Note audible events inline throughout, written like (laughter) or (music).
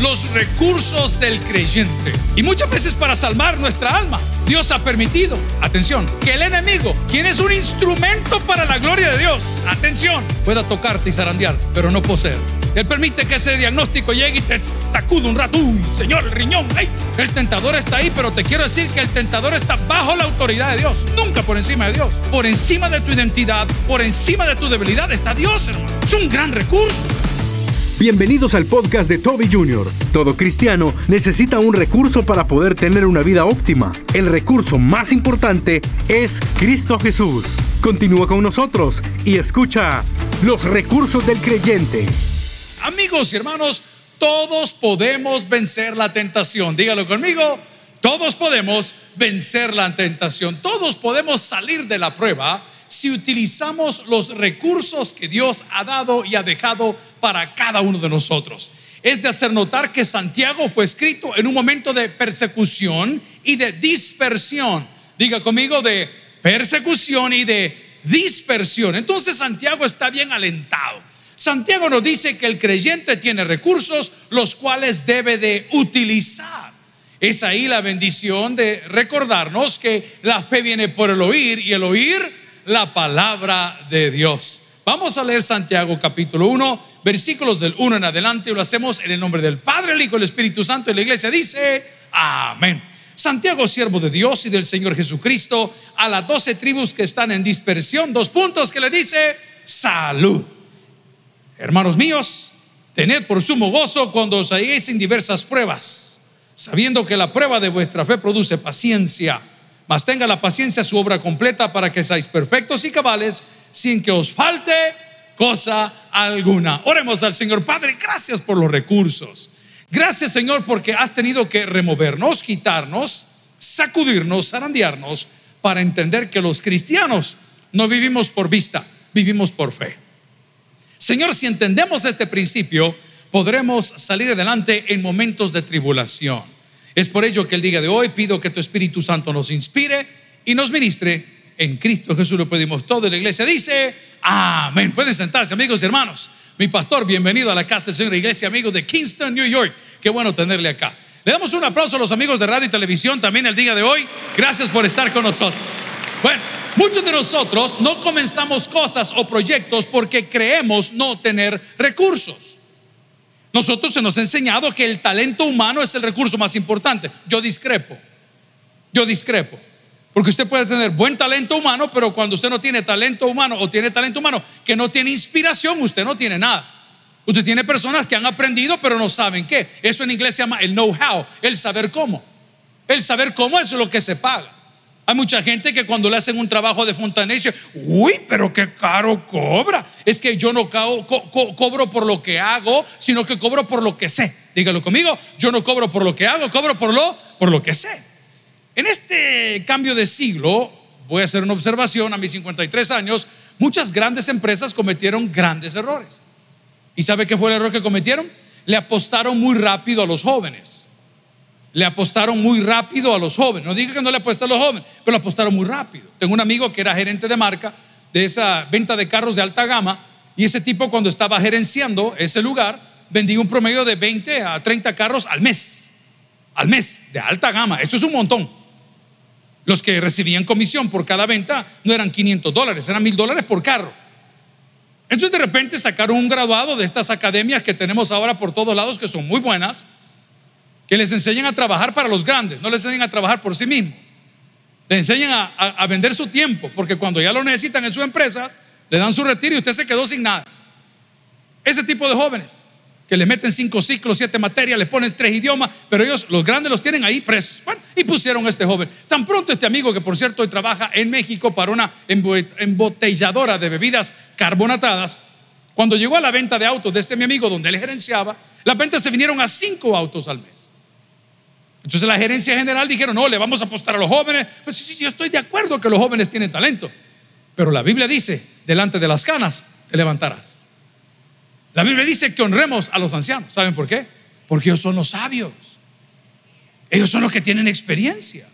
los recursos del creyente. Y muchas veces para salvar nuestra alma, Dios ha permitido, atención, que el enemigo, quien es un instrumento para la gloria de Dios, atención, pueda tocarte y zarandear, pero no poseer. Él permite que ese diagnóstico llegue y te sacude un rato. Uy, Señor, riñón. Ay, el tentador está ahí, pero te quiero decir que el tentador está bajo la autoridad de Dios, nunca por encima de Dios. Por encima de tu identidad, por encima de tu debilidad está Dios, hermano. Es un gran recurso. Bienvenidos al podcast de Toby Jr. Todo cristiano necesita un recurso para poder tener una vida óptima. El recurso más importante es Cristo Jesús. Continúa con nosotros y escucha los recursos del creyente. Amigos y hermanos, todos podemos vencer la tentación. Dígalo conmigo. Todos podemos vencer la tentación. Todos podemos salir de la prueba si utilizamos los recursos que Dios ha dado y ha dejado para cada uno de nosotros. Es de hacer notar que Santiago fue escrito en un momento de persecución y de dispersión. Diga conmigo de persecución y de dispersión. Entonces Santiago está bien alentado. Santiago nos dice que el creyente tiene recursos los cuales debe de utilizar. Es ahí la bendición de recordarnos que la fe viene por el oír y el oír la palabra de Dios. Vamos a leer Santiago capítulo 1, versículos del 1 en adelante y lo hacemos en el nombre del Padre, el Hijo y el Espíritu Santo y la iglesia dice, amén. Santiago, siervo de Dios y del Señor Jesucristo, a las doce tribus que están en dispersión, dos puntos que le dice, salud. Hermanos míos, tened por sumo gozo cuando os halléis en diversas pruebas, sabiendo que la prueba de vuestra fe produce paciencia mas tenga la paciencia su obra completa para que seáis perfectos y cabales sin que os falte cosa alguna. Oremos al Señor Padre, gracias por los recursos. Gracias Señor porque has tenido que removernos, quitarnos, sacudirnos, zarandearnos para entender que los cristianos no vivimos por vista, vivimos por fe. Señor, si entendemos este principio, podremos salir adelante en momentos de tribulación. Es por ello que el día de hoy pido que tu Espíritu Santo nos inspire y nos ministre. En Cristo Jesús lo pedimos todo. la iglesia dice, amén. Pueden sentarse, amigos y hermanos. Mi pastor, bienvenido a la casa del Señor Iglesia, amigos de Kingston, New York. Qué bueno tenerle acá. Le damos un aplauso a los amigos de radio y televisión también el día de hoy. Gracias por estar con nosotros. Bueno, muchos de nosotros no comenzamos cosas o proyectos porque creemos no tener recursos. Nosotros se nos ha enseñado que el talento humano es el recurso más importante. Yo discrepo. Yo discrepo. Porque usted puede tener buen talento humano, pero cuando usted no tiene talento humano o tiene talento humano que no tiene inspiración, usted no tiene nada. Usted tiene personas que han aprendido, pero no saben qué. Eso en inglés se llama el know-how, el saber cómo. El saber cómo es lo que se paga. Hay mucha gente que cuando le hacen un trabajo de fontanero dice, uy, pero qué caro cobra. Es que yo no cobro por lo que hago, sino que cobro por lo que sé. Dígalo conmigo, yo no cobro por lo que hago, cobro por lo, por lo que sé. En este cambio de siglo, voy a hacer una observación, a mis 53 años, muchas grandes empresas cometieron grandes errores. ¿Y sabe qué fue el error que cometieron? Le apostaron muy rápido a los jóvenes le apostaron muy rápido a los jóvenes. No diga que no le apuesta a los jóvenes, pero le apostaron muy rápido. Tengo un amigo que era gerente de marca de esa venta de carros de alta gama y ese tipo cuando estaba gerenciando ese lugar vendía un promedio de 20 a 30 carros al mes. Al mes, de alta gama. Eso es un montón. Los que recibían comisión por cada venta no eran 500 dólares, eran mil dólares por carro. Entonces de repente sacaron un graduado de estas academias que tenemos ahora por todos lados que son muy buenas que les enseñen a trabajar para los grandes, no les enseñen a trabajar por sí mismos. Les enseñan a, vender su tiempo, porque cuando ya lo necesitan en sus empresas, le dan su retiro y usted se quedó sin nada. Ese tipo de jóvenes que le meten cinco ciclos, siete materias, le ponen tres idiomas, pero ellos, los grandes, los tienen ahí presos. Bueno, y pusieron a este joven. Tan pronto este amigo, que por cierto hoy trabaja en México para una embotelladora de bebidas carbonatadas, cuando llegó a la venta de autos de este mi amigo, donde él gerenciaba, las ventas se vinieron a cinco autos al mes. Entonces la gerencia general dijeron, no, le vamos a apostar a los jóvenes. Pues sí, sí, yo estoy de acuerdo que los jóvenes tienen talento. Pero la Biblia dice, delante de las canas te levantarás. La Biblia dice que honremos a los ancianos. ¿Saben por qué? Porque ellos son los sabios. Ellos son los que tienen experiencia.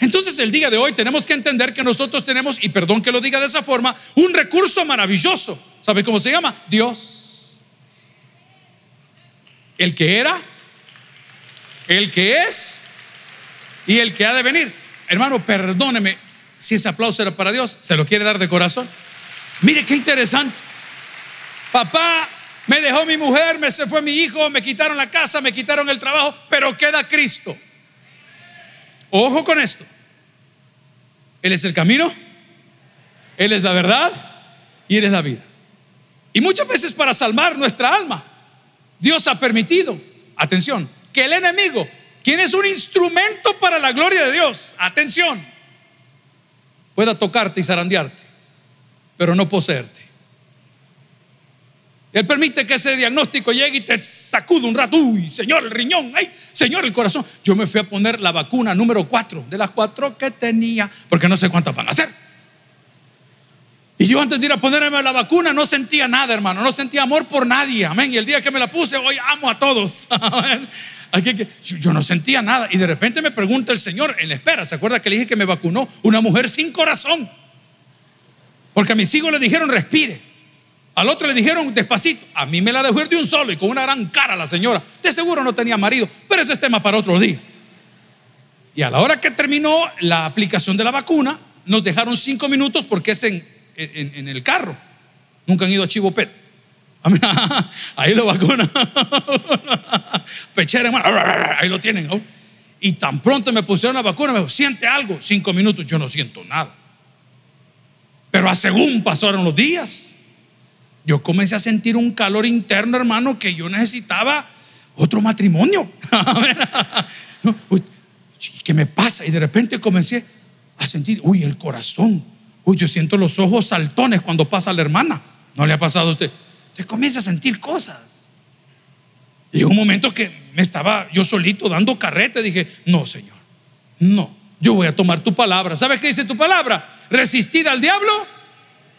Entonces el día de hoy tenemos que entender que nosotros tenemos, y perdón que lo diga de esa forma, un recurso maravilloso. ¿Sabe cómo se llama? Dios. El que era, el que es y el que ha de venir. Hermano, perdóneme si ese aplauso era para Dios, se lo quiere dar de corazón. Mire qué interesante. Papá me dejó mi mujer, me se fue mi hijo, me quitaron la casa, me quitaron el trabajo, pero queda Cristo. Ojo con esto. Él es el camino, Él es la verdad y Él es la vida. Y muchas veces para salvar nuestra alma, Dios ha permitido, atención, que el enemigo, quien es un instrumento para la gloria de Dios, atención, pueda tocarte y zarandearte, pero no poseerte. Él permite que ese diagnóstico llegue y te sacude un rato. Uy, Señor, el riñón. Ay, Señor, el corazón. Yo me fui a poner la vacuna número cuatro de las cuatro que tenía, porque no sé cuántas van a hacer. Y yo antes de ir a ponerme la vacuna no sentía nada, hermano. No sentía amor por nadie. Amén. Y el día que me la puse, hoy amo a todos. (laughs) Amén. Yo no sentía nada. Y de repente me pregunta el Señor en la espera. ¿Se acuerda que le dije que me vacunó una mujer sin corazón? Porque a mis hijos le dijeron respire. Al otro le dijeron despacito. A mí me la dejó ir de un solo y con una gran cara la señora. De seguro no tenía marido, pero ese es tema para otro día. Y a la hora que terminó la aplicación de la vacuna, nos dejaron cinco minutos porque es en, en, el carro. Nunca han ido a Chivo Pet. (laughs) Ahí lo vacuna. (laughs) Pechera, ahí lo tienen. Y tan pronto me pusieron la vacuna, me dijo, siente algo. Cinco minutos, yo no siento nada. Pero a según pasaron los días, yo comencé a sentir un calor interno, hermano, que yo necesitaba otro matrimonio. (laughs) ¿Qué me pasa? Y de repente comencé a sentir, uy, el corazón. Uy, yo siento los ojos saltones cuando pasa la hermana. ¿No le ha pasado a usted? Usted comienza a sentir cosas. Y un momento que me estaba yo solito dando carrete, dije, no, Señor, no, yo voy a tomar tu palabra. ¿Sabes qué dice tu palabra? Resistid al diablo.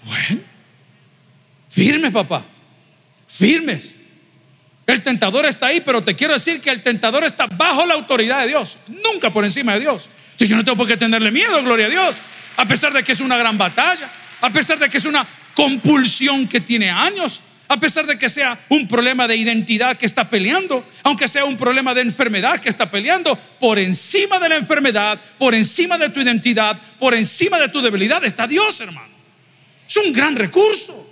Bueno, Firmes, papá. Firmes. El tentador está ahí, pero te quiero decir que el tentador está bajo la autoridad de Dios, nunca por encima de Dios. Entonces yo no tengo por qué tenerle miedo, gloria a Dios, a pesar de que es una gran batalla, a pesar de que es una compulsión que tiene años, a pesar de que sea un problema de identidad que está peleando, aunque sea un problema de enfermedad que está peleando, por encima de la enfermedad, por encima de tu identidad, por encima de tu debilidad está Dios, hermano. Es un gran recurso.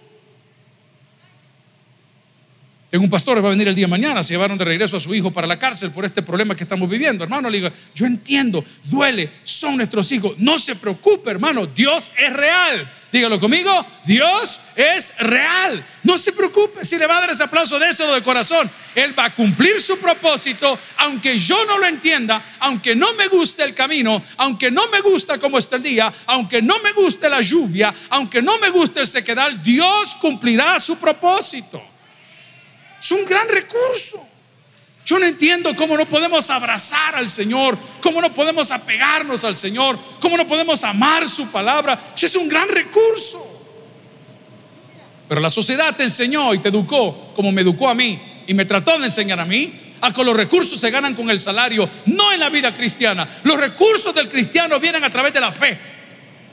Tengo un pastor va a venir el día de mañana, se llevaron de regreso a su hijo para la cárcel por este problema que estamos viviendo. Hermano, le digo, yo entiendo, duele, son nuestros hijos. No se preocupe, hermano, Dios es real. Dígalo conmigo, Dios es real. No se preocupe si le va a dar ese aplauso de ese de corazón. Él va a cumplir su propósito, aunque yo no lo entienda, aunque no me guste el camino, aunque no me gusta cómo está el día, aunque no me guste la lluvia, aunque no me guste el sequedal, Dios cumplirá su propósito. Es un gran recurso. Yo no entiendo cómo no podemos abrazar al Señor, cómo no podemos apegarnos al Señor, cómo no podemos amar su palabra. es un gran recurso. Pero la sociedad te enseñó y te educó como me educó a mí y me trató de enseñar a mí a que los recursos se ganan con el salario, no en la vida cristiana. Los recursos del cristiano vienen a través de la fe.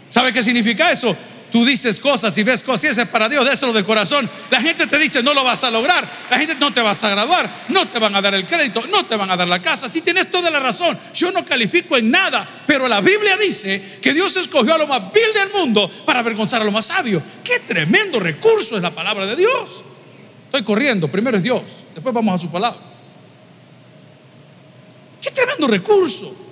¿Sabe qué significa eso? Tú dices cosas y ves cosas y ese es para Dios, déselo de corazón. La gente te dice no lo vas a lograr, la gente no te vas a graduar, no te van a dar el crédito, no te van a dar la casa. Si tienes toda la razón, yo no califico en nada, pero la Biblia dice que Dios escogió a lo más vil del mundo para avergonzar a lo más sabio. Qué tremendo recurso es la palabra de Dios. Estoy corriendo, primero es Dios, después vamos a su palabra. Qué tremendo recurso.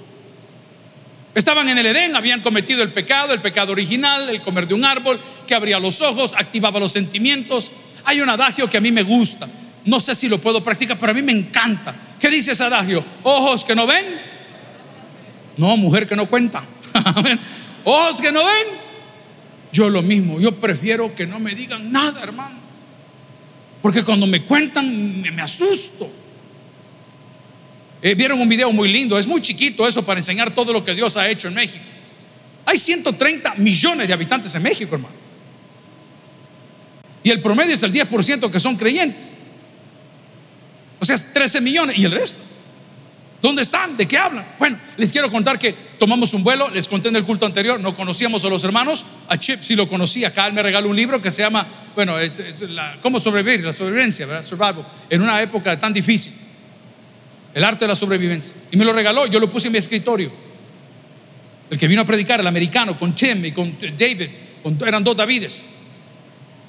Estaban en el Edén, habían cometido el pecado, el pecado original, el comer de un árbol que abría los ojos, activaba los sentimientos. Hay un adagio que a mí me gusta. No sé si lo puedo practicar, pero a mí me encanta. ¿Qué dice ese adagio? Ojos que no ven. No, mujer que no cuenta. (laughs) Ojos que no ven. Yo lo mismo, yo prefiero que no me digan nada, hermano. Porque cuando me cuentan me asusto. Eh, vieron un video muy lindo, es muy chiquito eso para enseñar todo lo que Dios ha hecho en México. Hay 130 millones de habitantes en México, hermano. Y el promedio es el 10% que son creyentes. O sea, es 13 millones. ¿Y el resto? ¿Dónde están? ¿De qué hablan? Bueno, les quiero contar que tomamos un vuelo, les conté en el culto anterior, no conocíamos a los hermanos, a Chip sí lo conocía, acá él me regaló un libro que se llama, bueno, ¿cómo sobrevivir? La sobrevivencia, ¿verdad? Survival, en una época tan difícil. El arte de la sobrevivencia. Y me lo regaló, yo lo puse en mi escritorio. El que vino a predicar, el americano, con Tim y con David, eran dos Davides.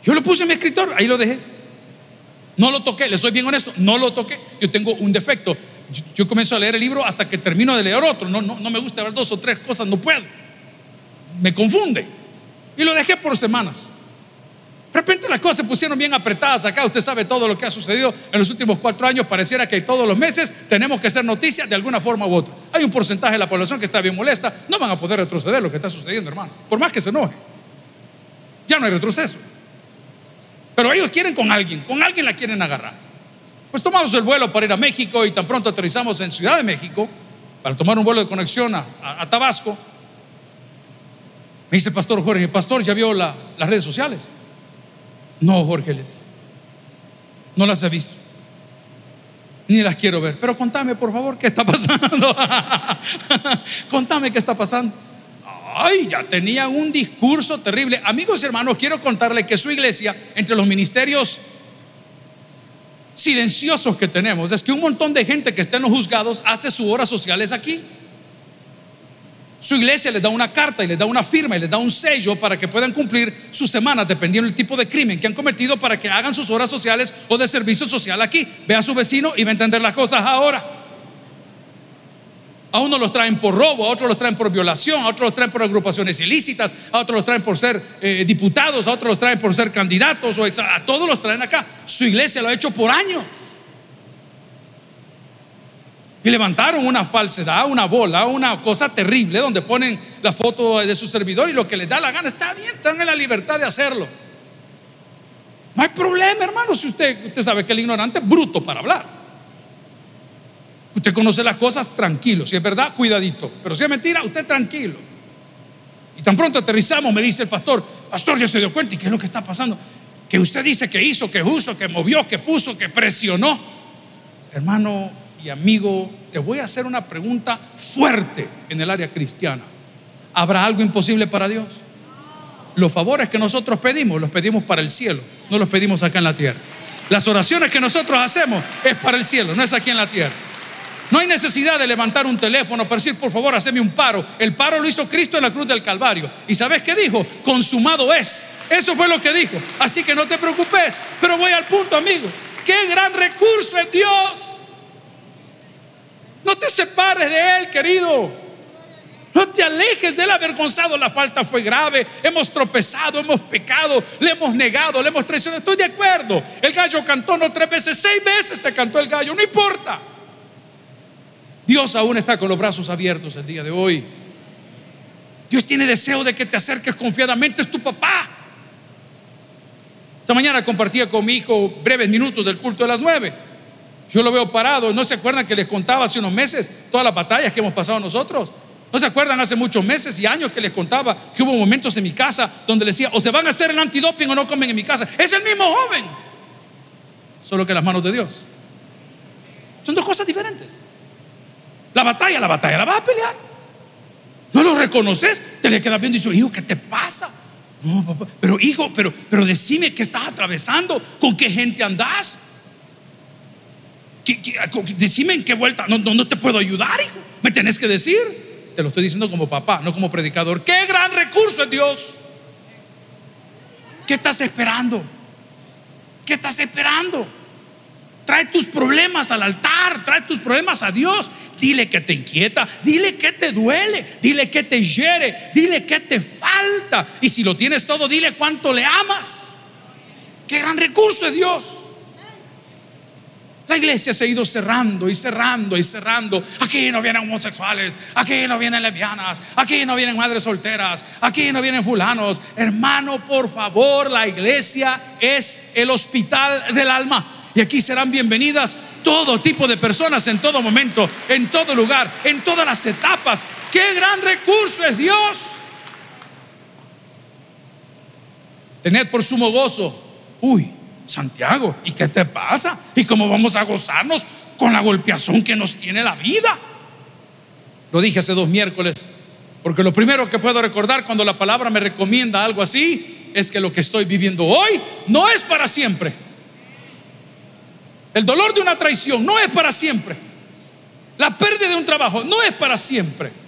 Yo lo puse en mi escritorio, ahí lo dejé. No lo toqué, le soy bien honesto, no lo toqué. Yo tengo un defecto. Yo, comienzo a leer el libro hasta que termino de leer otro. No, no, no me gusta ver dos o tres cosas, no puedo. Me confunde. Y lo dejé por semanas. De repente las cosas se pusieron bien apretadas acá. Usted sabe todo lo que ha sucedido en los últimos cuatro años. Pareciera que todos los meses tenemos que hacer noticias de alguna forma u otra. Hay un porcentaje de la población que está bien molesta. No van a poder retroceder lo que está sucediendo, hermano. Por más que se enoje. Ya no hay retroceso. Pero ellos quieren con alguien. Con alguien la quieren agarrar. Pues tomamos el vuelo para ir a México y tan pronto aterrizamos en Ciudad de México para tomar un vuelo de conexión a, Tabasco. Me dice el pastor Jorge, pastor, ¿ya vio las redes sociales? No, Jorge, No las he visto. Ni las quiero ver. Pero contame, por favor, qué está pasando. (laughs) contame qué está pasando. Ay, ya tenía un discurso terrible. Amigos y hermanos, quiero contarle que su iglesia, entre los ministerios silenciosos que tenemos, es que un montón de gente que está en los juzgados hace sus horas sociales aquí. Su iglesia les da una carta y les da una firma y les da un sello para que puedan cumplir sus semanas dependiendo del tipo de crimen que han cometido para que hagan sus horas sociales o de servicio social aquí. Ve a su vecino y va a entender las cosas ahora. A unos los traen por robo, a otros los traen por violación, a otros los traen por agrupaciones ilícitas, a otros los traen por ser eh, diputados, a otros los traen por ser candidatos, o a todos los traen acá. Su iglesia lo ha hecho por años. Y levantaron una falsedad, una bola, una cosa terrible donde ponen la foto de su servidor y lo que les da la gana. Está bien, están en la libertad de hacerlo. No hay problema, hermano, si usted, usted sabe que el ignorante es bruto para hablar. Usted conoce las cosas tranquilo. Si es verdad, cuidadito. Pero si es mentira, usted tranquilo. Y tan pronto aterrizamos, me dice el pastor, pastor, ya se dio cuenta. ¿Y qué es lo que está pasando? Que usted dice que hizo, que uso, que movió, que puso, que presionó. Hermano, y amigo, te voy a hacer una pregunta fuerte en el área cristiana. ¿Habrá algo imposible para Dios? Los favores que nosotros pedimos, los pedimos para el cielo, no los pedimos acá en la tierra. Las oraciones que nosotros hacemos es para el cielo, no es aquí en la tierra. No hay necesidad de levantar un teléfono para decir, por favor, haceme un paro. El paro lo hizo Cristo en la cruz del Calvario. ¿Y sabes qué dijo? Consumado es. Eso fue lo que dijo. Así que no te preocupes. Pero voy al punto, amigo. Qué gran recurso es Dios. No te separes de Él, querido. No te alejes de él avergonzado. La falta fue grave. Hemos tropezado, hemos pecado, le hemos negado, le hemos traicionado. Estoy de acuerdo. El gallo cantó no tres veces, seis veces te cantó el gallo. No importa. Dios aún está con los brazos abiertos el día de hoy. Dios tiene deseo de que te acerques confiadamente. Es tu papá. Esta mañana compartía con mi hijo breves minutos del culto de las nueve. Yo lo veo parado. ¿No se acuerdan que les contaba hace unos meses todas las batallas que hemos pasado nosotros? ¿No se acuerdan hace muchos meses y años que les contaba que hubo momentos en mi casa donde les decía, o se van a hacer el antidoping o no comen en mi casa? Es el mismo joven, solo que las manos de Dios. Son dos cosas diferentes. La batalla, la batalla la vas a pelear. No lo reconoces, te le quedas viendo y dices, hijo, ¿qué te pasa? No, papá, pero hijo, pero, pero decime qué estás atravesando, con qué gente andás. Decime en qué vuelta, no, no, te puedo ayudar, hijo. Me tenés que decir. Te lo estoy diciendo como papá, no como predicador. Qué gran recurso es Dios. ¿Qué estás esperando? ¿Qué estás esperando? Trae tus problemas al altar, trae tus problemas a Dios. Dile que te inquieta, dile que te duele, dile que te hiere, dile que te falta. Y si lo tienes todo, dile cuánto le amas. Qué gran recurso es Dios. La iglesia se ha ido cerrando y cerrando y cerrando. Aquí no vienen homosexuales, aquí no vienen lesbianas, aquí no vienen madres solteras, aquí no vienen fulanos. Hermano, por favor, la iglesia es el hospital del alma. Y aquí serán bienvenidas todo tipo de personas en todo momento, en todo lugar, en todas las etapas. ¡Qué gran recurso es Dios! Tened por sumo gozo. Uy, Santiago, ¿y qué te pasa? ¿Y cómo vamos a gozarnos con la golpeazón que nos tiene la vida? Lo dije hace dos miércoles, porque lo primero que puedo recordar cuando la palabra me recomienda algo así es que lo que estoy viviendo hoy no es para siempre. El dolor de una traición no es para siempre. La pérdida de un trabajo no es para siempre.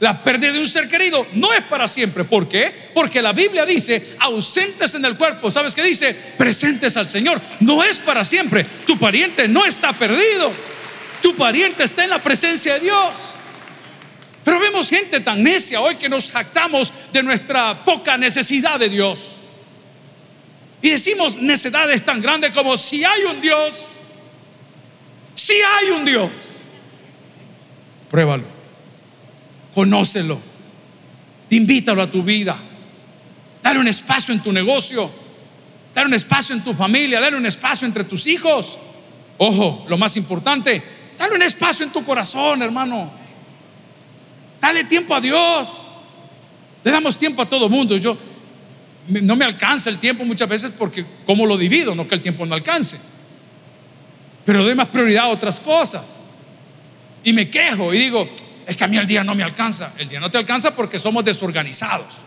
La pérdida de un ser querido no es para siempre. ¿Por qué? Porque la Biblia dice, ausentes en el cuerpo. ¿Sabes qué dice? Presentes al Señor. No es para siempre. Tu pariente no está perdido. Tu pariente está en la presencia de Dios. Pero vemos gente tan necia hoy que nos jactamos de nuestra poca necesidad de Dios. Y decimos necedades tan grandes como si hay un Dios, si hay un Dios. Pruébalo, conócelo, invítalo a tu vida, dale un espacio en tu negocio, dale un espacio en tu familia, dale un espacio entre tus hijos. Ojo, lo más importante, dale un espacio en tu corazón, hermano. Dale tiempo a Dios. Le damos tiempo a todo mundo. Yo no me alcanza el tiempo muchas veces porque como lo divido, no que el tiempo no alcance. Pero doy más prioridad a otras cosas. Y me quejo y digo, es que a mí el día no me alcanza. El día no te alcanza porque somos desorganizados.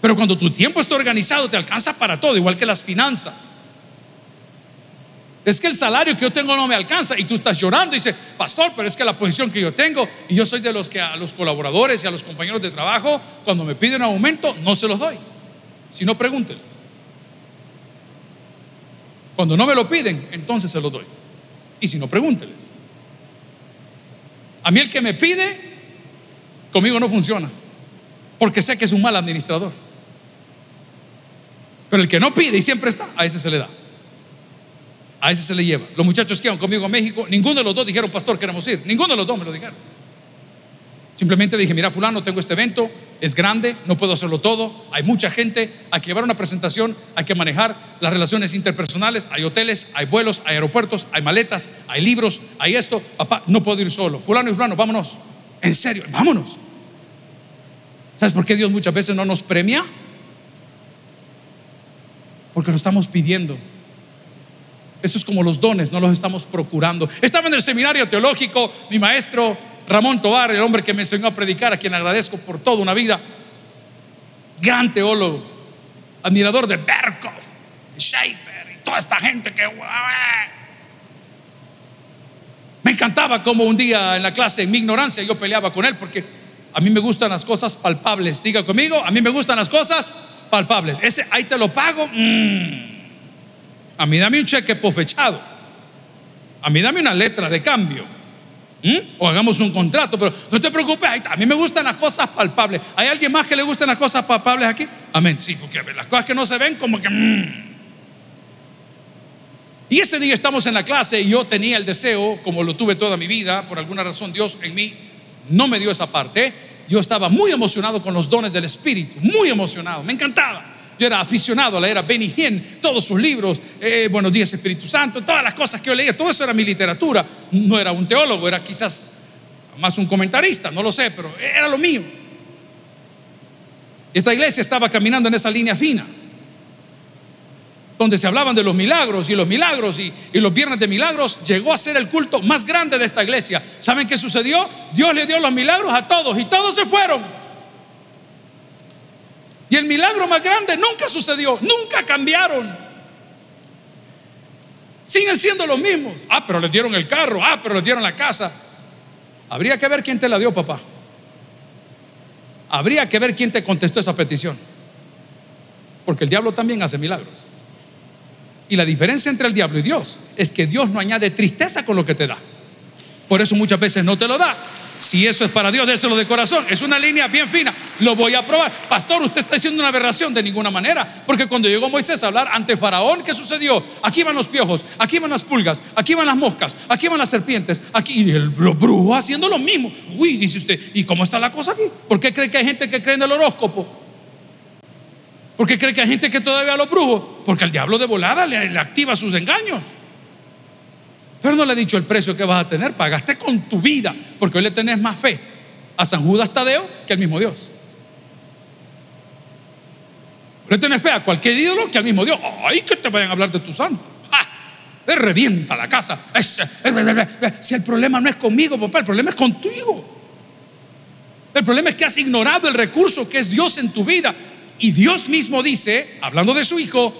Pero cuando tu tiempo está organizado, te alcanza para todo, igual que las finanzas. Es que el salario que yo tengo no me alcanza y tú estás llorando y dices, pastor, pero es que la posición que yo tengo y yo soy de los que a los colaboradores y a los compañeros de trabajo, cuando me piden aumento, no se los doy. Si no, pregúntenles. Cuando no me lo piden, entonces se los doy. Y si no, pregúntenles. A mí el que me pide, conmigo no funciona, porque sé que es un mal administrador. Pero el que no pide y siempre está, a ese se le da. A ese se le lleva. Los muchachos que iban conmigo a México, ninguno de los dos dijeron, pastor, queremos ir. Ninguno de los dos me lo dijeron. Simplemente dije, mira, fulano, tengo este evento, es grande, no puedo hacerlo todo, hay mucha gente, hay que llevar una presentación, hay que manejar las relaciones interpersonales, hay hoteles, hay vuelos, hay aeropuertos, hay maletas, hay libros, hay esto. Papá, no puedo ir solo. Fulano y fulano, vámonos. En serio, vámonos. ¿Sabes por qué Dios muchas veces no nos premia? Porque lo estamos pidiendo. Eso es como los dones, no los estamos procurando. Estaba en el seminario teológico, mi maestro Ramón Tobar, el hombre que me enseñó a predicar, a quien agradezco por toda una vida. Gran teólogo, admirador de Berkov, Schaefer y toda esta gente que... Me encantaba como un día en la clase, en mi ignorancia, yo peleaba con él porque a mí me gustan las cosas palpables. Diga conmigo, a mí me gustan las cosas palpables. Ese ahí te lo pago. Mm. A mí dame un cheque pofechado. A mí dame una letra de cambio. ¿Mm? O hagamos un contrato, pero no te preocupes, a mí me gustan las cosas palpables. ¿Hay alguien más que le gusten las cosas palpables aquí? Amén, sí, porque las cosas que no se ven como que... Mm. Y ese día estamos en la clase y yo tenía el deseo, como lo tuve toda mi vida, por alguna razón Dios en mí no me dio esa parte. Yo estaba muy emocionado con los dones del Espíritu, muy emocionado, me encantaba. Yo era aficionado a la era Benny Hinn, todos sus libros, eh, Buenos días Espíritu Santo, todas las cosas que yo leía, todo eso era mi literatura. No era un teólogo, era quizás más un comentarista, no lo sé, pero era lo mío. Esta iglesia estaba caminando en esa línea fina, donde se hablaban de los milagros y los milagros y, y los viernes de milagros, llegó a ser el culto más grande de esta iglesia. ¿Saben qué sucedió? Dios le dio los milagros a todos y todos se fueron. El milagro más grande nunca sucedió, nunca cambiaron. Siguen siendo los mismos. Ah, pero les dieron el carro, ah, pero les dieron la casa. Habría que ver quién te la dio, papá. Habría que ver quién te contestó esa petición. Porque el diablo también hace milagros. Y la diferencia entre el diablo y Dios es que Dios no añade tristeza con lo que te da. Por eso muchas veces no te lo da, si eso es para Dios, déselo de corazón. Es una línea bien fina. Lo voy a probar. Pastor, usted está diciendo una aberración de ninguna manera. Porque cuando llegó Moisés a hablar ante Faraón, ¿qué sucedió? Aquí van los piojos, aquí van las pulgas, aquí van las moscas, aquí van las serpientes, aquí y el brujo haciendo lo mismo. Uy, dice usted, ¿y cómo está la cosa aquí? ¿Por qué cree que hay gente que cree en el horóscopo? ¿Por qué cree que hay gente que todavía lo brujos? Porque el diablo de volada le activa sus engaños. Pero no le he dicho el precio que vas a tener, pagaste con tu vida, porque hoy le tenés más fe a San Judas Tadeo que al mismo Dios. Le tenés fe a cualquier ídolo que al mismo Dios. Ay, que te vayan a hablar de tu santo. ¡Ja! revienta la casa. Si el problema no es conmigo, papá, el problema es contigo. El problema es que has ignorado el recurso que es Dios en tu vida. Y Dios mismo dice, hablando de su Hijo,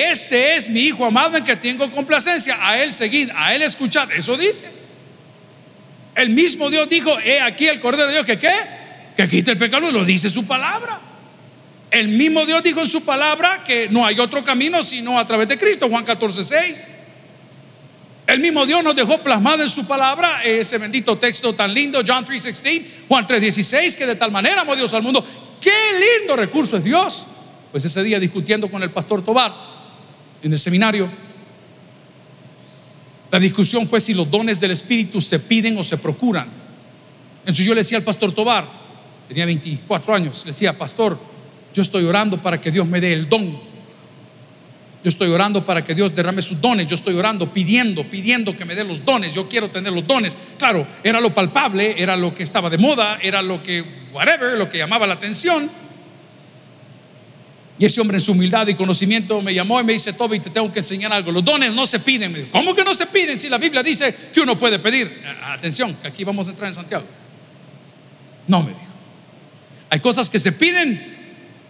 este es mi hijo amado en que tengo complacencia. A él seguid, a él escuchad. Eso dice. El mismo Dios dijo, he aquí el Cordero de Dios que qué, que quita el pecado, lo dice su palabra. El mismo Dios dijo en su palabra que no hay otro camino sino a través de Cristo, Juan 14, 6. El mismo Dios nos dejó plasmado en su palabra ese bendito texto tan lindo, John 3:16, Juan 3:16, que de tal manera amó Dios al mundo. Qué lindo recurso es Dios. Pues ese día discutiendo con el pastor Tobar en el seminario, la discusión fue si los dones del Espíritu se piden o se procuran. Entonces yo le decía al pastor Tobar, tenía 24 años, le decía, pastor, yo estoy orando para que Dios me dé el don yo estoy orando para que Dios derrame sus dones. Yo estoy orando, pidiendo, pidiendo que me dé los dones. Yo quiero tener los dones. Claro, era lo palpable, era lo que estaba de moda, era lo que, whatever, lo que llamaba la atención. Y ese hombre en su humildad y conocimiento me llamó y me dice, Toby, te tengo que enseñar algo. Los dones no se piden. Me dijo, ¿Cómo que no se piden si la Biblia dice que uno puede pedir? Atención, que aquí vamos a entrar en Santiago. No, me dijo. Hay cosas que se piden,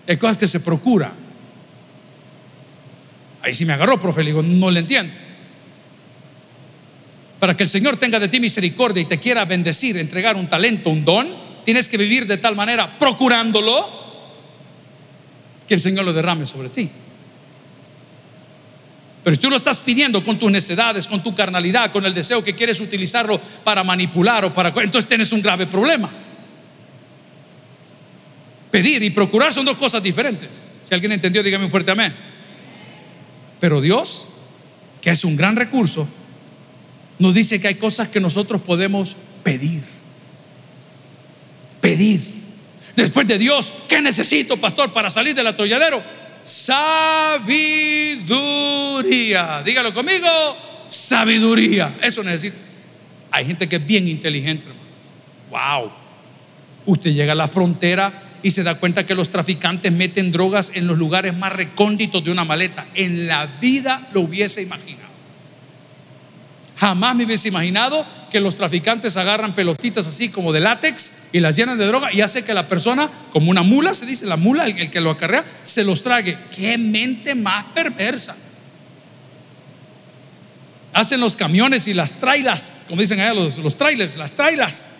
hay cosas que se procuran. Ahí sí me agarró, profe, le digo, no le entiendo. Para que el Señor tenga de ti misericordia y te quiera bendecir, entregar un talento, un don, tienes que vivir de tal manera, procurándolo, que el Señor lo derrame sobre ti. Pero si tú lo estás pidiendo con tus necedades, con tu carnalidad, con el deseo que quieres utilizarlo para manipular o para... Entonces tienes un grave problema. Pedir y procurar son dos cosas diferentes. Si alguien entendió, dígame un fuerte amén. Pero Dios, que es un gran recurso, nos dice que hay cosas que nosotros podemos pedir. Pedir. Después de Dios, ¿qué necesito, pastor, para salir del atolladero? Sabiduría. Dígalo conmigo, sabiduría. Eso necesito. Hay gente que es bien inteligente. Wow. Usted llega a la frontera y se da cuenta que los traficantes meten drogas en los lugares más recónditos de una maleta. En la vida lo hubiese imaginado. Jamás me hubiese imaginado que los traficantes agarran pelotitas así como de látex y las llenan de droga y hace que la persona, como una mula, se dice, la mula, el, que lo acarrea, se los trague. Qué mente más perversa. Hacen los camiones y las trailas, como dicen allá los, los trailers, las trailas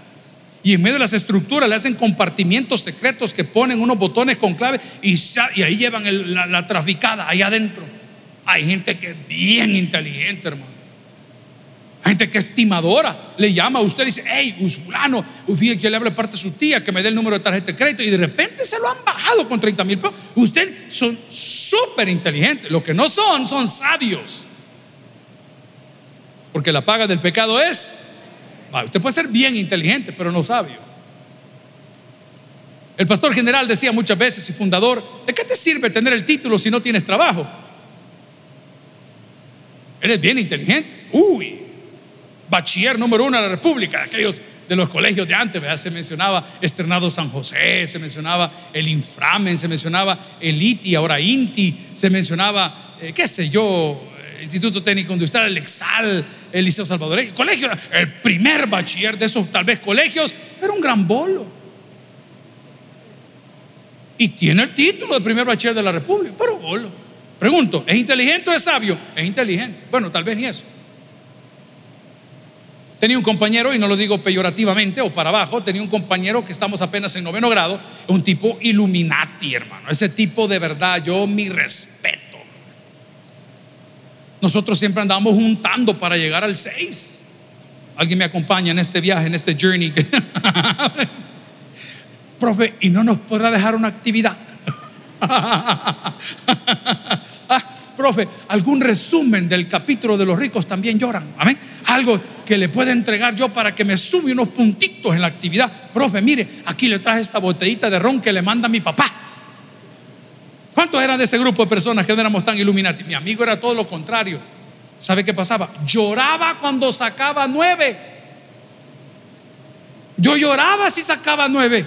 y en medio de las estructuras le hacen compartimientos secretos que ponen unos botones con clave y, y ahí llevan la, traficada ahí adentro. Hay gente que es bien inteligente, hermano. Gente que es estimadora. Le llama a usted y dice, hey, Usbulano, fíjate que le habla parte de su tía que me dé el número de tarjeta de crédito y de repente se lo han bajado con 30 mil pesos. Usted son súper inteligentes. Lo que no son, son sabios. Porque la paga del pecado es Usted puede ser bien inteligente, pero no sabio. El pastor general decía muchas veces y fundador, ¿de qué te sirve tener el título si no tienes trabajo? Eres bien inteligente. Uy, bachiller número uno de la República, aquellos de los colegios de antes, se mencionaba Estrenado San José, se mencionaba el Inframen, se mencionaba el ITI, ahora INTI, se mencionaba, eh, qué sé yo, Instituto Técnico Industrial, el EXAL, el Liceo Salvadoreño, el colegio, el primer bachiller de esos tal vez colegios, pero un gran bolo. Y tiene el título de primer bachiller de la República, pero bolo. Pregunto, ¿es inteligente o es sabio? Es inteligente. Bueno, tal vez ni eso. Tenía un compañero, y no lo digo peyorativamente o para abajo, tenía un compañero que estamos apenas en noveno grado, un tipo Illuminati, hermano. Ese tipo de verdad, yo mi respeto. Nosotros siempre andamos juntando para llegar al 6. Alguien me acompaña en este viaje, en este journey. (laughs) Profe, ¿y no nos podrá dejar una actividad? (laughs) ah, profe, algún resumen del capítulo de los ricos también lloran. Amén. Algo que le pueda entregar yo para que me sube unos puntitos en la actividad. Profe, mire, aquí le traje esta botellita de ron que le manda mi papá. ¿Cuántos eran de ese grupo de personas que no éramos tan iluminados? Mi amigo era todo lo contrario. ¿Sabe qué pasaba? Lloraba cuando sacaba nueve. Yo lloraba si sacaba nueve.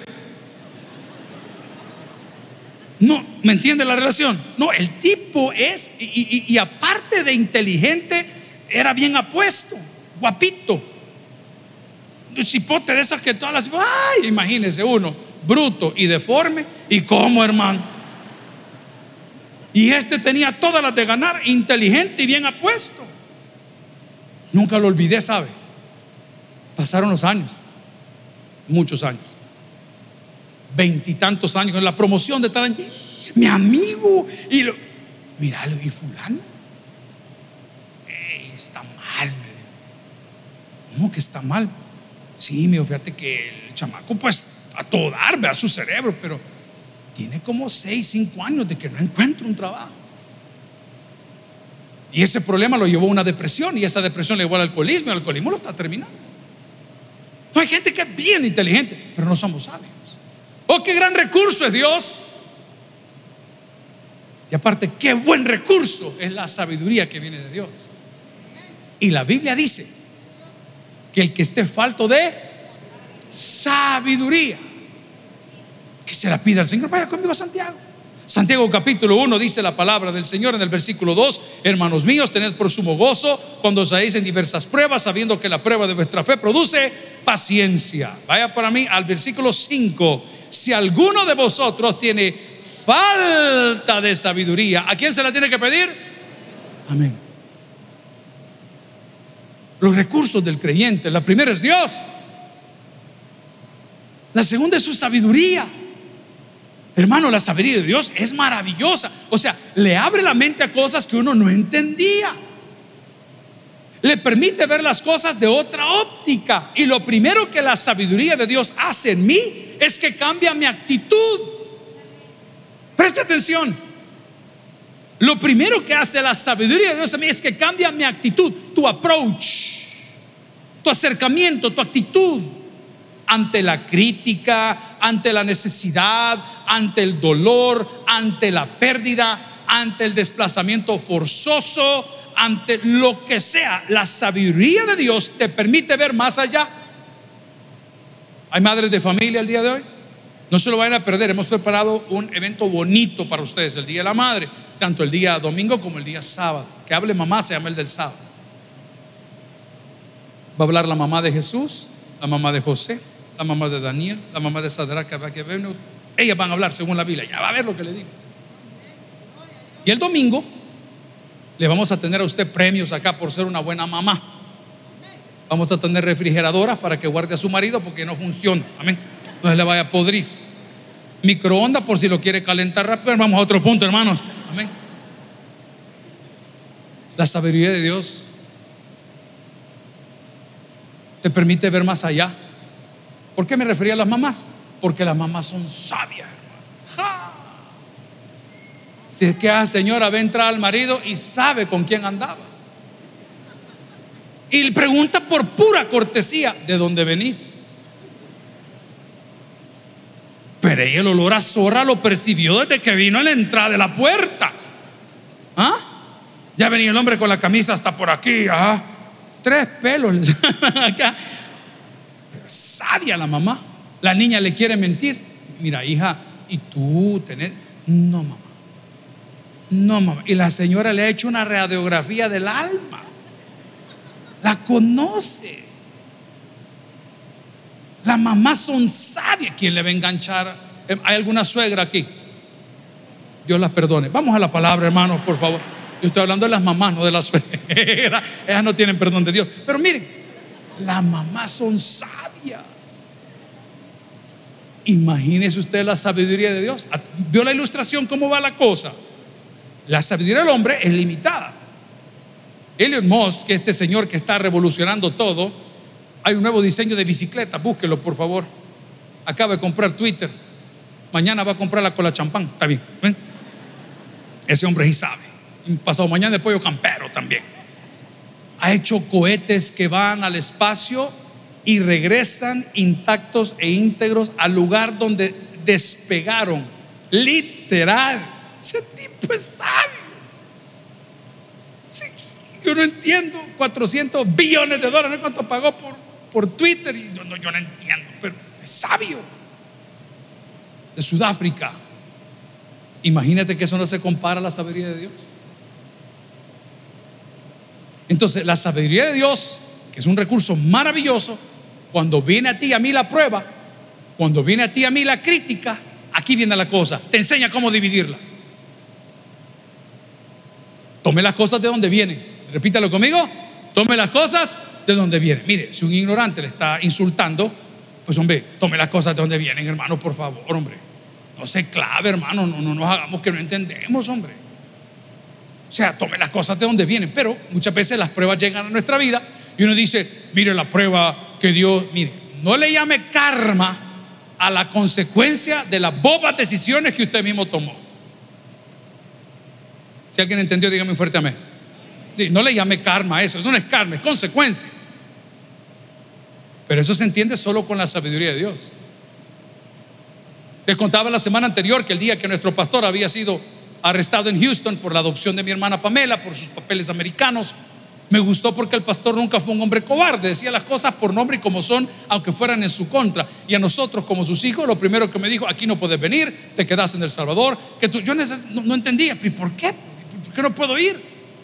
No, ¿me entiende la relación? No, el tipo es, y, aparte de inteligente, era bien apuesto, guapito. Un cipote de esas que todas las. ¡Ay! Imagínese uno, bruto y deforme. ¿Y cómo, hermano? Y este tenía todas las de ganar, inteligente y bien apuesto. Nunca lo olvidé, ¿sabe? pasaron los años, muchos años, veintitantos años, en la promoción de tal año, mi amigo, y lo, míralo, y fulano, está mal, ¿cómo que está mal? Sí, me fíjate que el chamaco pues a todo dar, a su cerebro, pero tiene como 6, 5 años de que no encuentra un trabajo. Y ese problema lo llevó a una depresión y esa depresión le llevó al alcoholismo y el alcoholismo lo está terminando. No hay gente que es bien inteligente, pero no somos sabios. Oh, qué gran recurso es Dios. Y aparte, qué buen recurso es la sabiduría que viene de Dios. Y la Biblia dice que el que esté falto de sabiduría, que se la pida al Señor. Vaya conmigo a Santiago. Santiago capítulo 1 dice la palabra del Señor en el versículo 2, hermanos míos, tened por sumo gozo cuando os en diversas pruebas, sabiendo que la prueba de vuestra fe produce paciencia. Vaya para mí al versículo 5, si alguno de vosotros tiene falta de sabiduría, ¿a quién se la tiene que pedir? Amén. Los recursos del creyente, la primera es Dios, la segunda es su sabiduría. Hermano, la sabiduría de Dios es maravillosa. O sea, le abre la mente a cosas que uno no entendía. Le permite ver las cosas de otra óptica. Y lo primero que la sabiduría de Dios hace en mí es que cambia mi actitud. Preste atención. Lo primero que hace la sabiduría de Dios en mí es que cambia mi actitud, tu approach, tu acercamiento, tu actitud ante la crítica, ante la necesidad, ante el dolor, ante la pérdida, ante el desplazamiento forzoso, ante lo que sea. La sabiduría de Dios te permite ver más allá. ¿Hay madres de familia el día de hoy? No se lo vayan a perder. Hemos preparado un evento bonito para ustedes, el Día de la Madre, tanto el día domingo como el día sábado. Que hable mamá, se llama el del sábado. Va a hablar la mamá de Jesús, la mamá de José, la mamá de Daniel, la mamá de Sadrach, ellas van a hablar según la Biblia, ya va a ver lo que le digo. Y el domingo le vamos a tener a usted premios acá por ser una buena mamá. Vamos a tener refrigeradoras para que guarde a su marido porque no funciona. Amén. No se le vaya a podrir. Microondas por si lo quiere calentar rápido. Vamos a otro punto, hermanos. Amén. La sabiduría de Dios te permite ver más allá ¿Por qué me refería a las mamás? Porque las mamás son sabias, Si es que la señora ve entrar al marido y sabe con quién andaba. Y le pregunta por pura cortesía, ¿de dónde venís? Pero ella el olor a zorra lo percibió desde que vino a la entrada de la puerta. ¿Ah? Ya venía el hombre con la camisa hasta por aquí. ¿ah? Tres pelos. (laughs) Acá sabia la mamá. La niña le quiere mentir. Mira, hija, y tú tenés. No, mamá. No, mamá. Y la señora le ha hecho una radiografía del alma. La conoce. Las mamás son sabias. ¿Quién le va a enganchar? Em, ¿Hay alguna suegra aquí? Dios las perdone. Vamos a la palabra, hermanos, por favor. Yo estoy hablando de las mamás, no de las suegras. (laughs) Ellas no tienen perdón de Dios. Pero miren, las mamás son sabias. Imagínese usted la sabiduría de Dios. ¿Vio la ilustración cómo va la cosa? La sabiduría del hombre es limitada. Elliot Moss, que este señor que está revolucionando todo, hay un nuevo diseño de bicicleta, búsquelo por favor. Acaba de comprar Twitter. Mañana va a comprar la cola champán. Está bien. Ese hombre sí sabe. Pasado mañana de pollo campero también. Ha hecho cohetes que van al espacio y regresan intactos e íntegros al lugar donde despegaron. Literal. Ese tipo es sabio. yo no entiendo 400 billones de dólares, ¿cuánto pagó por, por Twitter? Y yo, no, yo no entiendo, pero es sabio. De Sudáfrica. Imagínate que eso no se compara a la sabiduría de Dios. Entonces, la sabiduría de Dios, que es un recurso maravilloso, cuando viene a ti a mí la prueba, cuando viene a ti a mí la crítica, aquí viene la cosa. Te enseña cómo dividirla. Tome las cosas de donde vienen. Repítalo conmigo. Tome las cosas de donde vienen. Mire, si un ignorante le está insultando, pues hombre, tome las cosas de donde vienen, hermano, por favor, hombre. No se clave, hermano, no, no nos hagamos que no entendemos, hombre. O sea, tome las cosas de donde vienen, pero muchas veces las pruebas llegan a nuestra vida y uno dice, mire la prueba que Dios, mire, no le llame karma a la consecuencia de las bobas decisiones que usted mismo tomó. Si alguien entendió, dígame fuerte amén. No le llame karma a eso, no es karma, es consecuencia. Pero eso se entiende solo con la sabiduría de Dios. Les contaba la semana anterior que el día que nuestro pastor había sido arrestado en Houston por la adopción de mi hermana Pamela, por sus papeles americanos, me gustó porque el pastor nunca fue un hombre cobarde, decía las cosas por nombre y como son, aunque fueran en su contra. Y a nosotros como sus hijos, lo primero que me dijo, aquí no puedes venir, te quedas en El Salvador, que yo no entendía, ¿por qué? ¿Por qué no puedo ir?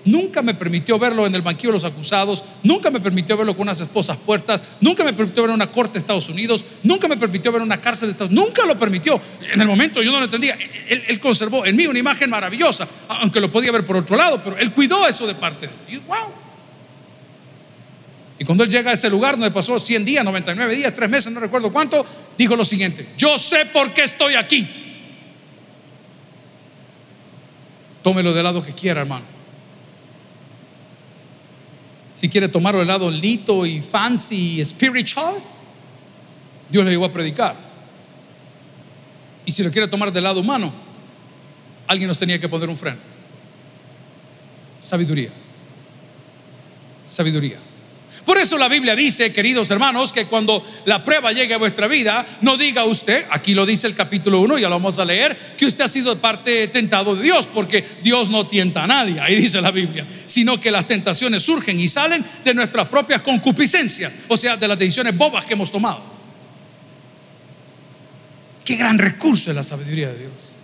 Nunca me permitió verlo en el banquillo de los acusados, nunca me permitió verlo con unas esposas puestas, nunca me permitió en una corte de Estados Unidos, nunca me permitió ver una cárcel de Estados Unidos, nunca lo permitió. En el momento yo no lo entendía. Él, conservó en mí una imagen maravillosa, aunque lo podía ver por otro lado, pero él cuidó eso de parte de él. Wow. Y cuando él llega a ese lugar donde pasó 100 días, 99 días, 3 meses, no recuerdo cuánto, dijo lo siguiente, yo sé por qué estoy aquí. Tómelo del lado que quiera, hermano. Si quiere tomarlo del lado lito y fancy y spiritual, Dios le llevó a predicar. Y si lo quiere tomar del lado humano, alguien nos tenía que poner un freno. Sabiduría. Sabiduría. Por eso la Biblia dice, queridos hermanos, que cuando la prueba llegue a vuestra vida, no diga usted, aquí lo dice el capítulo 1, ya lo vamos a leer, que usted ha sido parte tentado de Dios, porque Dios no tienta a nadie, ahí dice la Biblia, sino que las tentaciones surgen y salen de nuestras propias concupiscencias, o sea, de las decisiones bobas que hemos tomado. Qué gran recurso es la sabiduría de Dios.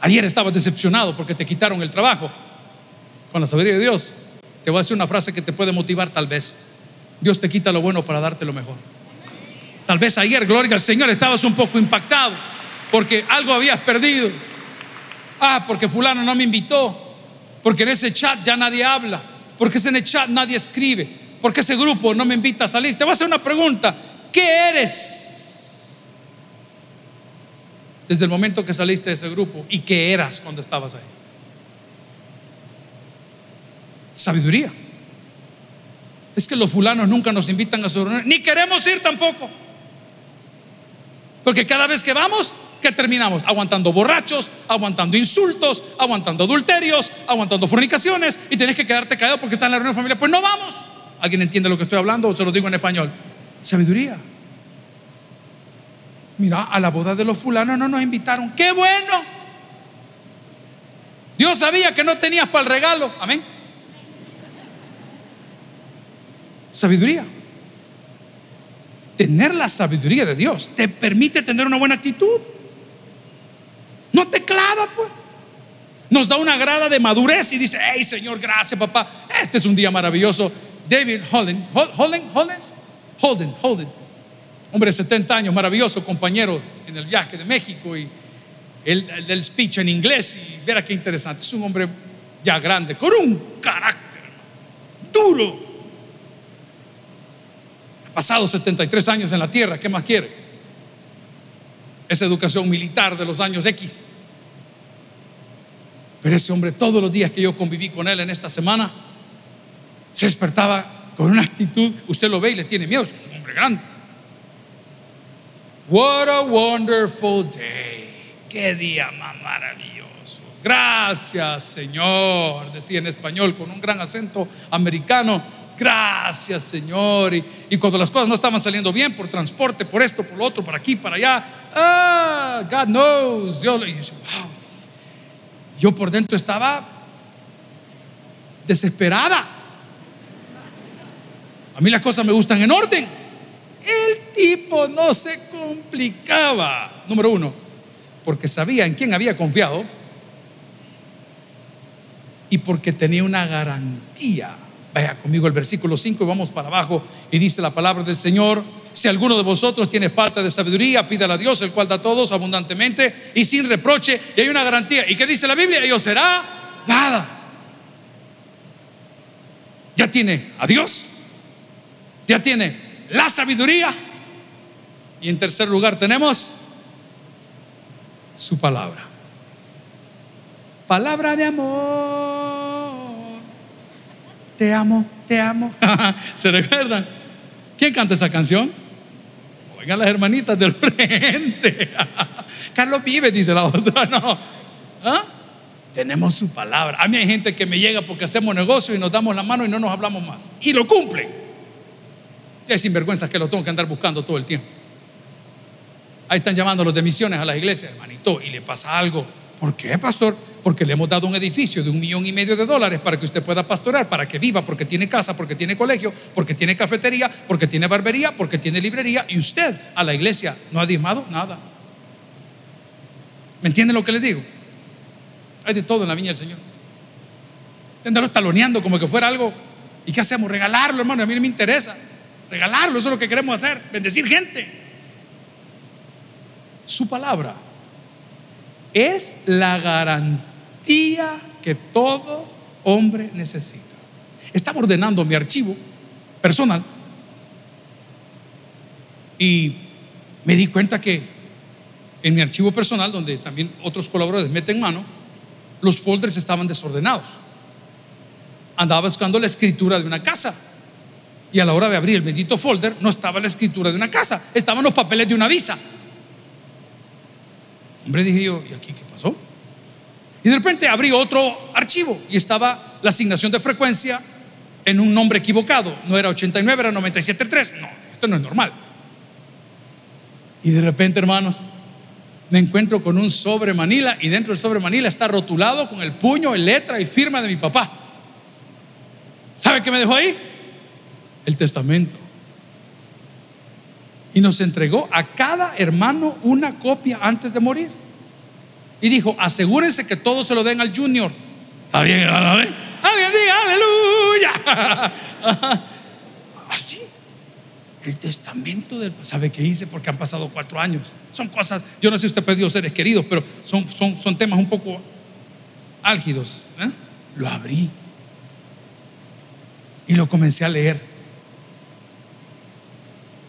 Ayer estabas decepcionado porque te quitaron el trabajo. Con la sabiduría de Dios te voy a decir una frase que te puede motivar tal vez. Dios te quita lo bueno para darte lo mejor. Tal vez ayer, gloria al Señor, estabas un poco impactado porque algo habías perdido. Ah, porque fulano no me invitó. Porque en ese chat ya nadie habla. Porque en ese chat nadie escribe. Porque ese grupo no me invita a salir. Te voy a hacer una pregunta. ¿Qué eres? Desde el momento que saliste de ese grupo y qué eras cuando estabas ahí. Sabiduría. Es que los fulanos nunca nos invitan a su reunión, ni queremos ir tampoco. Porque cada vez que vamos, ¿qué terminamos? Aguantando borrachos, aguantando insultos, aguantando adulterios, aguantando fornicaciones y tenés que quedarte callado porque está en la reunión familiar. Pues no vamos. ¿Alguien entiende lo que estoy hablando o se lo digo en español? Sabiduría. Mira, a la boda de los fulanos no nos invitaron. ¡Qué bueno! Dios sabía que no tenías para el regalo. Amén. Sabiduría. Tener la sabiduría de Dios te permite tener una buena actitud. No te clava, pues. Nos da una grada de madurez y dice, hey Señor, gracias papá, este es un día maravilloso. David Holden, Holden, Holden, Holden, hombre de 70 años, maravilloso compañero en el viaje de México y el, del speech en inglés y verá qué interesante. Es un hombre ya grande, con un carácter duro, pasado 73 años en la tierra, ¿qué más quiere? Esa educación militar de los años X. Pero ese hombre, todos los días que yo conviví con él en esta semana, se despertaba con una actitud, usted lo ve y le tiene miedo, es un hombre grande. What a wonderful day. Qué día más maravilloso. Gracias, Señor, decía en español con un gran acento americano gracias Señor. Y, cuando las cosas no estaban saliendo bien por transporte, por esto, por lo otro, por aquí, para allá, ah, God knows. Yo, yo por dentro estaba desesperada. A mí las cosas me gustan en orden. El tipo no se complicaba. Número uno, porque sabía en quién había confiado y porque tenía una garantía Vaya conmigo el versículo 5 y vamos para abajo y dice la palabra del Señor, si alguno de vosotros tiene falta de sabiduría, pídala a Dios, el cual da a todos abundantemente y sin reproche, y hay una garantía. ¿Y qué dice la Biblia? Ellos será dada. ya tiene a Dios, ya tiene la sabiduría y en tercer lugar tenemos su palabra. Palabra de amor. Te amo, te amo. (laughs) ¿Se recuerdan? ¿Quién canta esa canción? Oigan las hermanitas del frente. (laughs) Carlos vive, dice la otra. (laughs) No. ¿Ah? Tenemos su palabra. A mí hay gente que me llega porque hacemos negocio y nos damos la mano y no nos hablamos más. Y lo cumplen. Y hay sinvergüenzas que lo tengo que andar buscando todo el tiempo. Ahí están llamando los de misiones a las iglesias, hermanito, y le pasa algo. ¿Por qué, pastor? Porque le hemos dado un edificio de un millón y medio de dólares para que usted pueda pastorar, para que viva, porque tiene casa, porque tiene colegio, porque tiene cafetería, porque tiene barbería, porque tiene librería, y usted a la iglesia no ha diezmado nada. ¿Me entienden lo que le digo? Hay de todo en la viña del Señor. Andarlo taloneando como que fuera algo. ¿Y qué hacemos? Regalarlo, hermano. A mí no me interesa. Regalarlo, eso es lo que queremos hacer. Bendecir gente. Su palabra es la garantía que todo hombre necesita. Estaba ordenando mi archivo personal y me di cuenta que en mi archivo personal, donde también otros colaboradores meten mano, los folders estaban desordenados. Andaba buscando la escritura de una casa. Y a la hora de abrir el bendito folder no estaba la escritura de una casa, estaban los papeles de una visa. Hombre, dije yo, ¿y aquí qué pasó? Y de repente abrí otro archivo y estaba la asignación de frecuencia en un nombre equivocado. No era 89, era 97.3. No, esto no es normal. Y de repente, hermanos, me encuentro con un sobre Manila y dentro del sobre Manila está rotulado con el puño, el letra y firma de mi papá. ¿Sabe qué me dejó ahí? El testamento. Y nos entregó a cada hermano una copia antes de morir. Y dijo, asegúrense que todos se lo den al junior. ¿Está bien, hermano? Alguien diga, aleluya. Así (laughs) el testamento del... ¿Sabe qué hice? Porque han pasado cuatro años. Son cosas, yo no sé si usted perdió seres queridos, pero son, son, son temas un poco álgidos. ¿eh? Lo abrí y lo comencé a leer.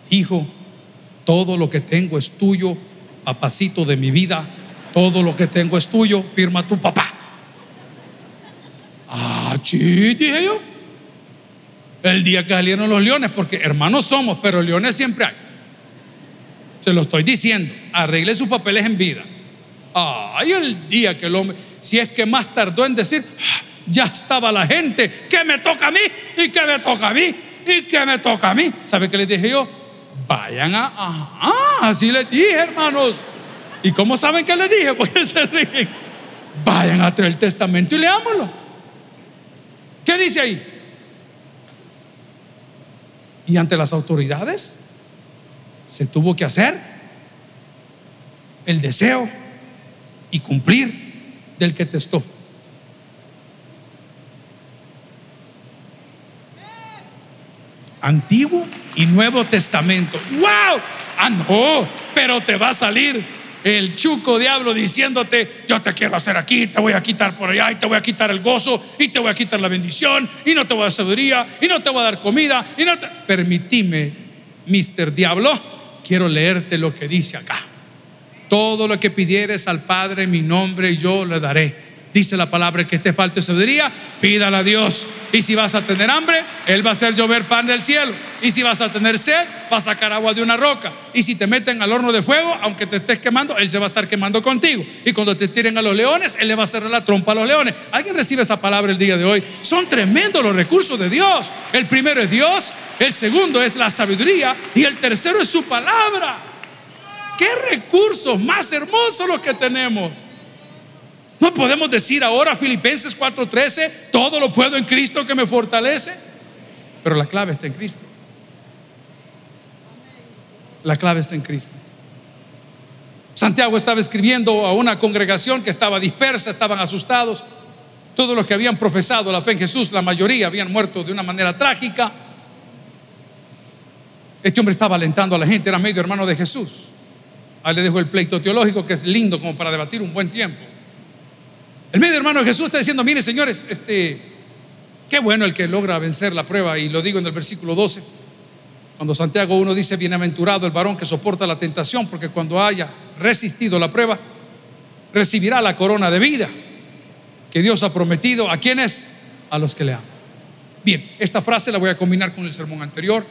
Hijo, todo lo que tengo es tuyo, papacito de mi vida, todo lo que tengo es tuyo, firma tu papá. Ah, sí, dije yo el día que salieron los leones, porque hermanos somos, pero leones siempre hay. Se lo estoy diciendo, arregle sus papeles en vida. Ay, el día que el hombre, si es que más tardó en decir, ya estaba la gente, que me toca a mí, y que me toca a mí, y que me toca a mí. ¿Sabe qué les dije yo? Vayan a, ah, así les dije, hermanos. ¿Y cómo saben que les dije? (laughs) Pues se ríen. Vayan a traer el testamento y leámoslo. ¿Qué dice ahí? Y ante las autoridades se tuvo que hacer el deseo y cumplir del que testó. Antiguo y Nuevo Testamento. ¡Wow! Ah, no, pero te va a salir el chuco diablo diciéndote, yo te quiero hacer aquí, te voy a quitar por allá, y te voy a quitar el gozo, y te voy a quitar la bendición, y no te voy a dar sabiduría, y no te voy a dar comida, y no te... Permitime, Mister Diablo, quiero leerte lo que dice acá. Todo lo que pidieres al Padre en mi nombre, yo le daré dice la palabra que te falte sabiduría, pídala a Dios. Y si vas a tener hambre, Él va a hacer llover pan del cielo. Y si vas a tener sed, va a sacar agua de una roca. Y si te meten al horno de fuego, aunque te estés quemando, Él se va a estar quemando contigo. Y cuando te tiren a los leones, Él le va a cerrar la trompa a los leones. ¿Alguien recibe esa palabra el día de hoy? Son tremendos los recursos de Dios. El primero es Dios, el segundo es la sabiduría y el tercero es su palabra. ¿Qué recursos más hermosos los que tenemos? No podemos decir ahora Filipenses 4:13, todo lo puedo en Cristo que me fortalece. Pero la clave está en Cristo. La clave está en Cristo. Santiago estaba escribiendo a una congregación que estaba dispersa, estaban asustados. Todos los que habían profesado la fe en Jesús, la mayoría habían muerto de una manera trágica. Este hombre estaba alentando a la gente, era medio hermano de Jesús. Ahí le dejo el pleito teológico que es lindo como para debatir un buen tiempo. El medio hermano Jesús está diciendo, mire señores, este, Qué bueno el que logra vencer la prueba, y lo digo en el versículo 12. Cuando Santiago 1 dice, bienaventurado el varón que soporta la tentación, porque cuando haya resistido la prueba, recibirá la corona de vida que Dios ha prometido. ¿A quiénes? A los que le aman. Bien, esta frase la voy a combinar con el sermón anterior,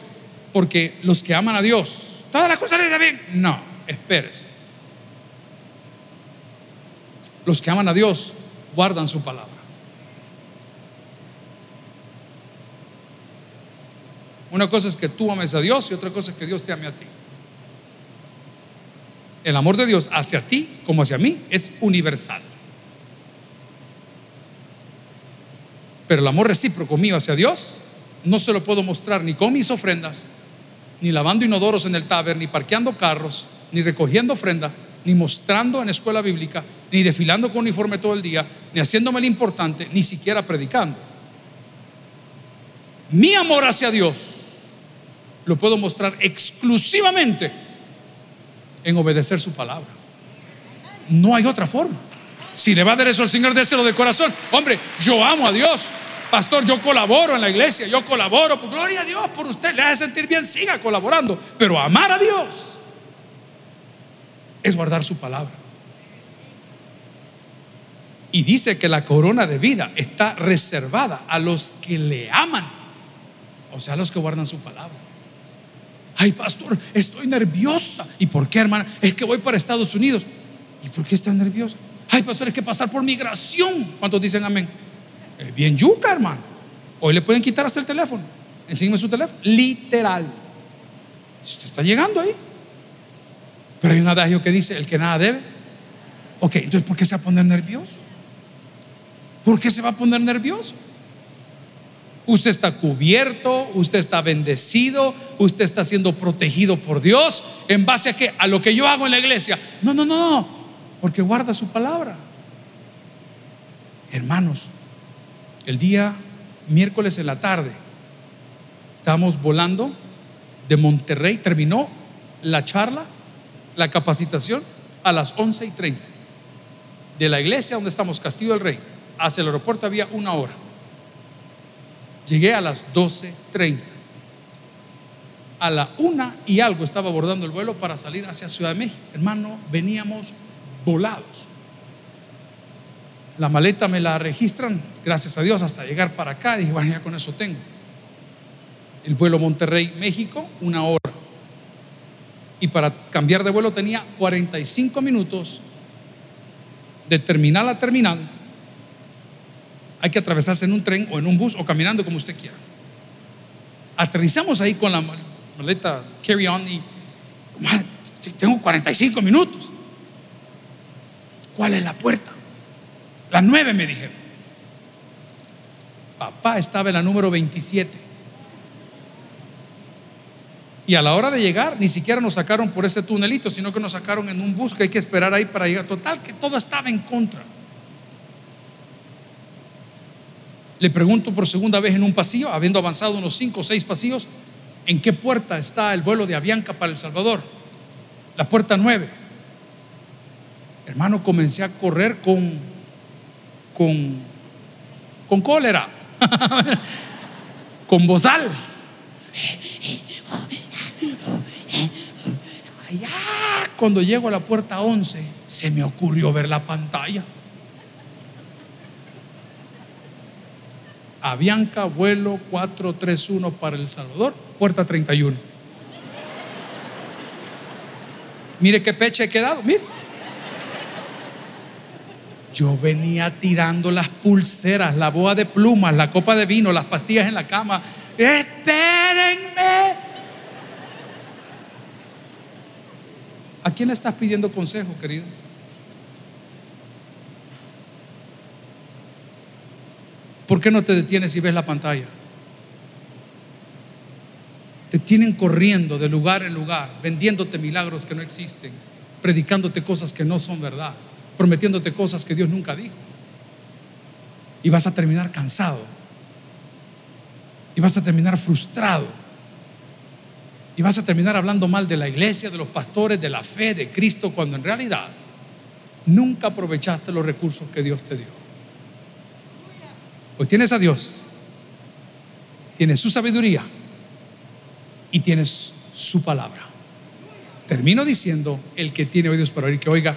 porque los que aman a Dios, todas las cosas les da bien. No, espérese. Los que aman a Dios guardan su palabra. Una cosa es que tú ames a Dios y otra cosa es que Dios te ame a ti. El amor de Dios hacia ti como hacia mí es universal. Pero el amor recíproco mío hacia Dios no se lo puedo mostrar ni con mis ofrendas, ni lavando inodoros en el taber, ni parqueando carros, ni recogiendo ofrenda, ni mostrando en escuela bíblica, ni desfilando con uniforme todo el día, ni haciéndome el importante, ni siquiera predicando. Mi amor hacia Dios lo puedo mostrar exclusivamente en obedecer su palabra. No hay otra forma. Si le va a dar eso al Señor, déselo de corazón. Hombre, yo amo a Dios. Pastor, yo colaboro en la iglesia, yo colaboro. Por gloria a Dios por usted. Le hace sentir bien, siga colaborando. Pero amar a Dios es guardar su palabra. Y dice que la corona de vida está reservada a los que le aman. O sea, a los que guardan su palabra. Ay, pastor, estoy nerviosa. ¿Y por qué, hermana? Es que voy para Estados Unidos. ¿Y por qué está nerviosa? Ay, pastor, hay que pasar por migración. ¿Cuántos dicen amén? Es bien yuca, hermano. Hoy le pueden quitar hasta el teléfono. Enséñame su teléfono. Literal. Usted está llegando ahí. Pero hay un adagio que dice: el que nada debe. Ok, entonces, ¿por qué se va a poner nervioso? ¿Por qué se va a poner nervioso? Usted está cubierto, usted está bendecido, usted está siendo protegido por Dios. ¿En base a qué? A lo que yo hago en la iglesia. No, no, no porque guarda su palabra. Hermanos, el día miércoles en la tarde estábamos volando de Monterrey, terminó la charla, la capacitación a las 11 y 30. De la iglesia donde estamos, Castillo del Rey, hacia el aeropuerto había una hora. Llegué a las 12.30. A la una y algo estaba abordando el vuelo para salir hacia Ciudad de México. Hermano, veníamos volados. La maleta me la registran, gracias a Dios, hasta llegar para acá. Dije, bueno, ya con eso tengo. El vuelo Monterrey, México, una hora. Y para cambiar de vuelo tenía 45 minutos de terminal a terminal. Hay que atravesarse en un tren o en un bus o caminando como usted quiera. Aterrizamos ahí con la maleta carry on y tengo 45 minutos. ¿Cuál es la puerta? La nueve me dijeron. Papá estaba en la número 27. Y a la hora de llegar, ni siquiera nos sacaron por ese tunelito, sino que nos sacaron en un bus que hay que esperar ahí para llegar. Total, que todo estaba en contra. Le pregunto por segunda vez en un pasillo, habiendo avanzado unos cinco o seis pasillos, ¿en qué puerta está el vuelo de Avianca para El Salvador? La puerta nueve. Hermano, comencé a correr con, con, con cólera, (laughs) con bozal. Allá, cuando llego a la puerta 11, se me ocurrió ver la pantalla. Avianca, vuelo 431 para El Salvador, puerta 31. Mire qué peche he quedado, mire. Yo venía tirando las pulseras, la boa de plumas, la copa de vino, las pastillas en la cama. Espérenme. ¿A quién le estás pidiendo consejo, querido? ¿Por qué no te detienes y ves la pantalla? Te tienen corriendo de lugar en lugar, vendiéndote milagros que no existen, predicándote cosas que no son verdad prometiéndote cosas que Dios nunca dijo. Y vas a terminar cansado. Y vas a terminar frustrado. Y vas a terminar hablando mal de la iglesia, de los pastores, de la fe, de Cristo, cuando en realidad nunca aprovechaste los recursos que Dios te dio. Hoy tienes a Dios tienes su sabiduría y tienes su palabra. Termino diciendo, el que tiene oídos para oír, que oiga,